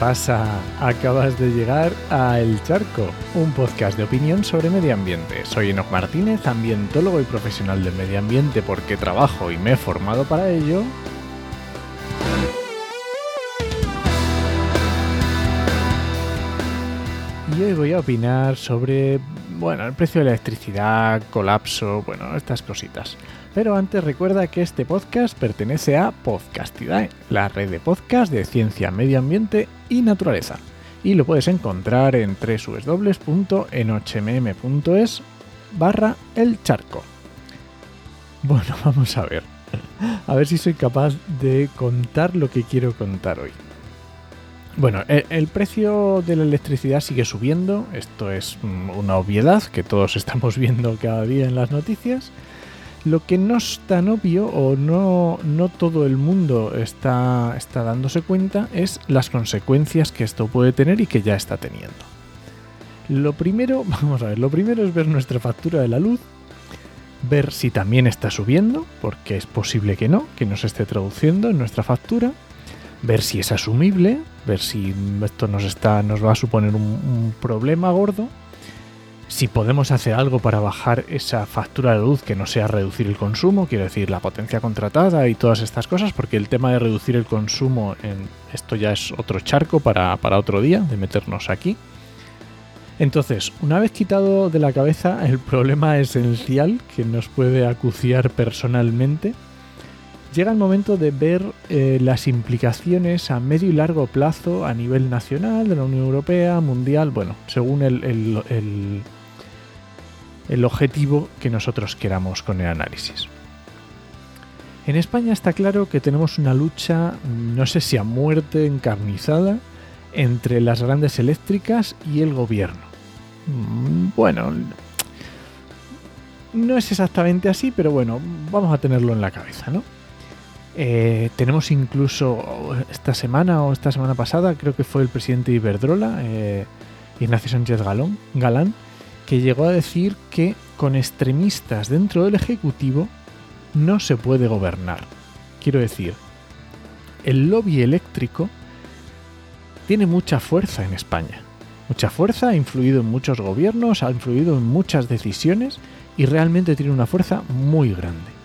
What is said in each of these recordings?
¿Qué pasa? Acabas de llegar a El Charco, un podcast de opinión sobre medio ambiente. Soy Enoch Martínez, ambientólogo y profesional del medio ambiente porque trabajo y me he formado para ello. Y hoy voy a opinar sobre, bueno, el precio de la electricidad, colapso, bueno, estas cositas. Pero antes recuerda que este podcast pertenece a Podcastidae, la red de podcast de ciencia, medio ambiente y naturaleza. Y lo puedes encontrar en www.enochmm.es barra el charco. Bueno, vamos a ver. A ver si soy capaz de contar lo que quiero contar hoy. Bueno, el, el, precio de la electricidad sigue subiendo, esto es mm, una obviedad que todos estamos viendo cada día en las noticias. Lo que no es tan obvio o no, no todo el mundo está, está dándose cuenta es las consecuencias que esto puede tener y que ya está teniendo. Lo primero, vamos a ver, lo primero es ver nuestra factura de la luz, ver si también está subiendo, porque es posible que no, que no se esté traduciendo en nuestra factura, ver si es asumible, ver si esto nos, está, nos va a suponer un, problema gordo si podemos hacer algo para bajar esa factura de luz que no sea reducir el consumo, quiero decir la potencia contratada y todas estas cosas, porque el tema de reducir el consumo, en esto ya es otro charco para, para otro día, de meternos aquí. Entonces, una vez quitado de la cabeza el problema esencial que nos puede acuciar personalmente, llega el momento de ver eh, las implicaciones a medio y largo plazo a nivel nacional, de la Unión Europea, mundial, bueno, según el, el, objetivo que nosotros queramos con el análisis. En España está claro que tenemos una lucha, no sé si a muerte encarnizada, entre las grandes eléctricas y el gobierno. Mm, bueno, no es exactamente así, pero bueno, vamos a tenerlo en la cabeza, ¿no? Eh, tenemos incluso esta semana o esta semana pasada, creo que fue el presidente de Iberdrola, eh, Ignacio Sánchez Galán, que llegó a decir que con extremistas dentro del Ejecutivo no se puede gobernar. Quiero decir, el lobby eléctrico tiene mucha fuerza en España. Mucha fuerza, ha influido en muchos gobiernos, ha influido en muchas decisiones y realmente tiene una fuerza muy grande.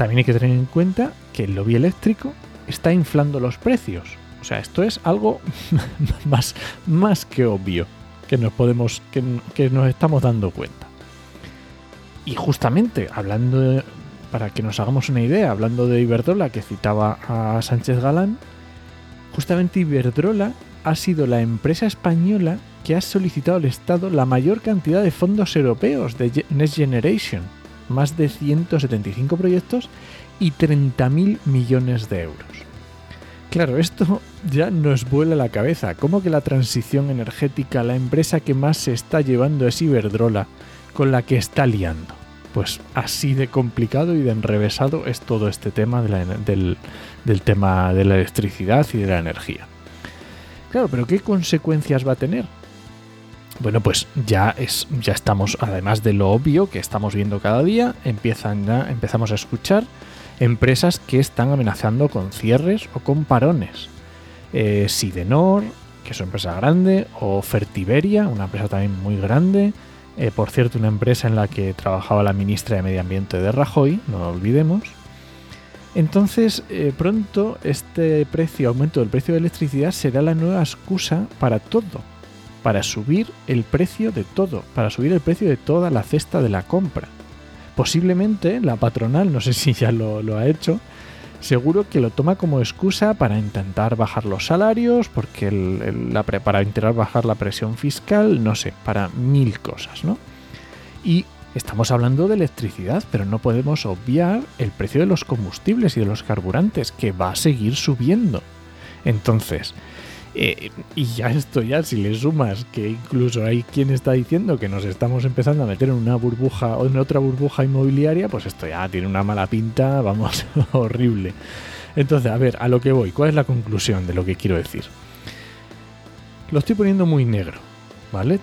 También hay que tener en cuenta que el lobby eléctrico está inflando los precios. O sea, esto es algo más, más que obvio que nos podemos que, que nos estamos dando cuenta. Y justamente hablando de, para que nos hagamos una idea, hablando de Iberdrola que citaba a Sánchez Galán, justamente Iberdrola ha sido la empresa española que ha solicitado al Estado la mayor cantidad de fondos europeos de Next Generation, más de 175 proyectos y 30.000 millones de euros. Claro, esto ya nos vuela la cabeza. ¿Cómo que la transición energética, la empresa que más se está llevando es Iberdrola, con la que está liando? Pues así de complicado y de enrevesado es todo este tema del tema de la electricidad y de la energía. Claro, pero ¿qué consecuencias va a tener? Bueno, pues ya es, ya estamos, además de lo obvio que estamos viendo cada día, empiezan ya, empezamos a escuchar empresas que están amenazando con cierres o con parones. Eh, Sidenor, que es una empresa grande, o Fertiberia, una empresa también muy grande. Eh, por cierto, una empresa en la que trabajaba la ministra de Medio Ambiente de Rajoy, no lo olvidemos. Entonces, eh, pronto este precio, aumento del precio de electricidad será la nueva excusa para todo, para subir el precio de todo, para subir el precio de toda la cesta de la compra. Posiblemente la patronal, no sé si ya lo, ha hecho, seguro que lo toma como excusa para intentar bajar los salarios, porque la, para intentar bajar la presión fiscal, no sé, para mil cosas, ¿no? Y estamos hablando de electricidad, pero no podemos obviar el precio de los combustibles y de los carburantes, que va a seguir subiendo. Entonces, eh, y ya esto ya, si le sumas que incluso hay quien está diciendo que nos estamos empezando a meter en una burbuja o en otra burbuja inmobiliaria, pues esto ya tiene una mala pinta, vamos, horrible. Entonces, a ver, a lo que voy, ¿cuál es la conclusión de lo que quiero decir? Lo estoy poniendo muy negro, ¿vale?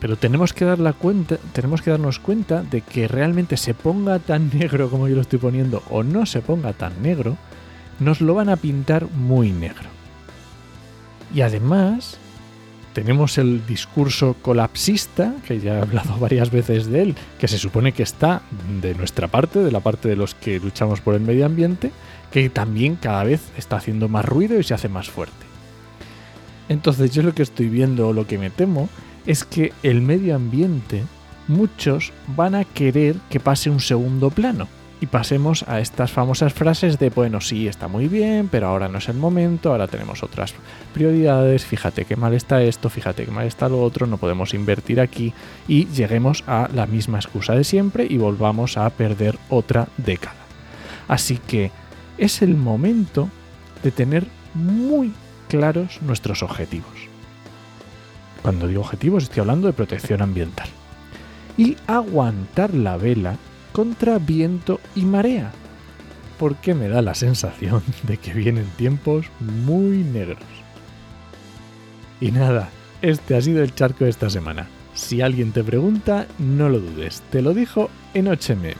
Pero tenemos que, dar la cuenta, tenemos que darnos cuenta de que realmente se ponga tan negro como yo lo estoy poniendo o no se ponga tan negro, nos lo van a pintar muy negro. Y además tenemos el discurso colapsista, que ya he hablado varias veces de él, que se supone que está de nuestra parte, de la parte de los que luchamos por el medio ambiente, que también cada vez está haciendo más ruido y se hace más fuerte. Entonces yo lo que estoy viendo o lo que me temo es que el medio ambiente, muchos van a querer que pase un segundo plano y pasemos a estas famosas frases de, bueno, sí, está muy bien, pero ahora no es el momento, ahora tenemos otras prioridades, fíjate qué mal está esto, fíjate qué mal está lo otro, no podemos invertir aquí y lleguemos a la misma excusa de siempre y volvamos a perder otra década. Así que es el momento de tener muy claros nuestros objetivos. Cuando digo objetivos estoy hablando de protección ambiental. Y aguantar la vela contra viento y marea, porque me da la sensación de que vienen tiempos muy negros. Y nada, este ha sido el charco de esta semana. Si alguien te pregunta, no lo dudes, te lo dijo en 8mm.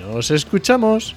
¡Nos escuchamos!